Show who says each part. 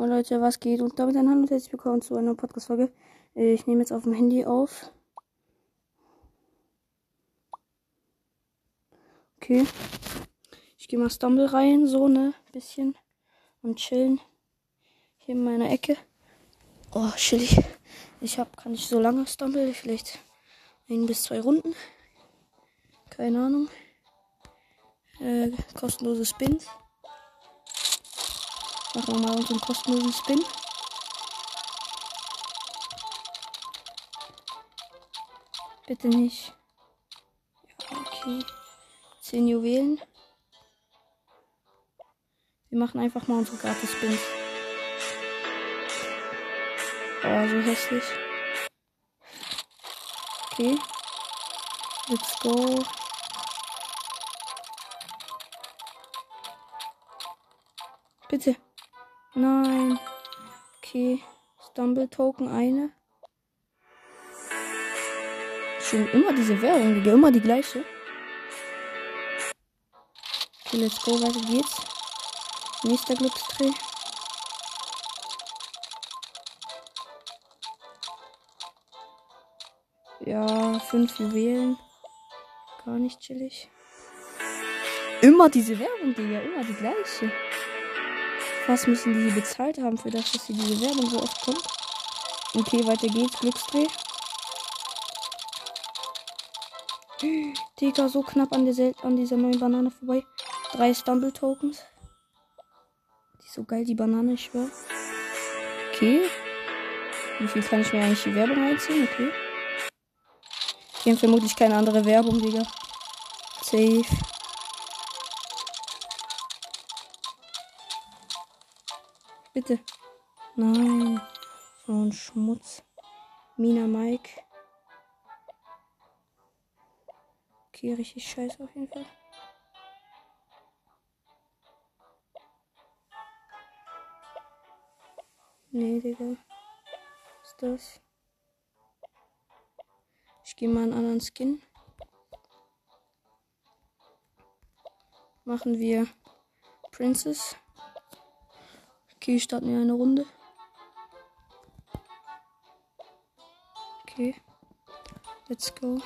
Speaker 1: Oh Leute, was geht? Und damit ein Hallo und herzlich willkommen zu einer Podcast-Folge. Äh, Ich nehme jetzt auf dem Handy auf. Okay. Ich gehe mal Stumble rein, so, ne? Bisschen. Und chillen. Hier in meiner Ecke. Oh, chillig. Ich hab, kann nicht so lange Stumble. Vielleicht ein bis zwei Runden. Keine Ahnung. Äh, kostenlose Spins. Machen wir mal unseren kostenlosen Spin. Bitte nicht. Ja, okay. 10 Juwelen. Wir machen einfach mal unsere Gratis-Spins. Oh, so hässlich. Okay. Let's go. Bitte. Nein. Okay. Stumble Token eine. Schon immer diese Werbung, Digga. Immer die gleiche. Okay, let's go. Weiter geht's. Nächster Glücksdreh. Ja, fünf Juwelen. Gar nicht chillig. Immer diese Werbung, Digga. Immer die gleiche. Was müssen die bezahlt haben für das, dass sie diese Werbung so oft kommt? Okay, weiter geht's. Glücksdreh. Digga, so knapp an, der an dieser neuen Banane vorbei. Drei Stumble Tokens. Die ist so geil, die Banane, ich schwör. Okay. Wie viel kann ich mir eigentlich die Werbung einziehen? Okay. Die haben vermutlich keine andere Werbung, Digga. Safe. Bitte. Nein. So ein Schmutz. Mina Mike. Okay, richtig scheiße auf jeden Fall. Nee, Digga. Was ist das? Ich gehe mal einen anderen Skin. Machen wir Princess. Okay, starten wir eine Runde. Okay. Let's go.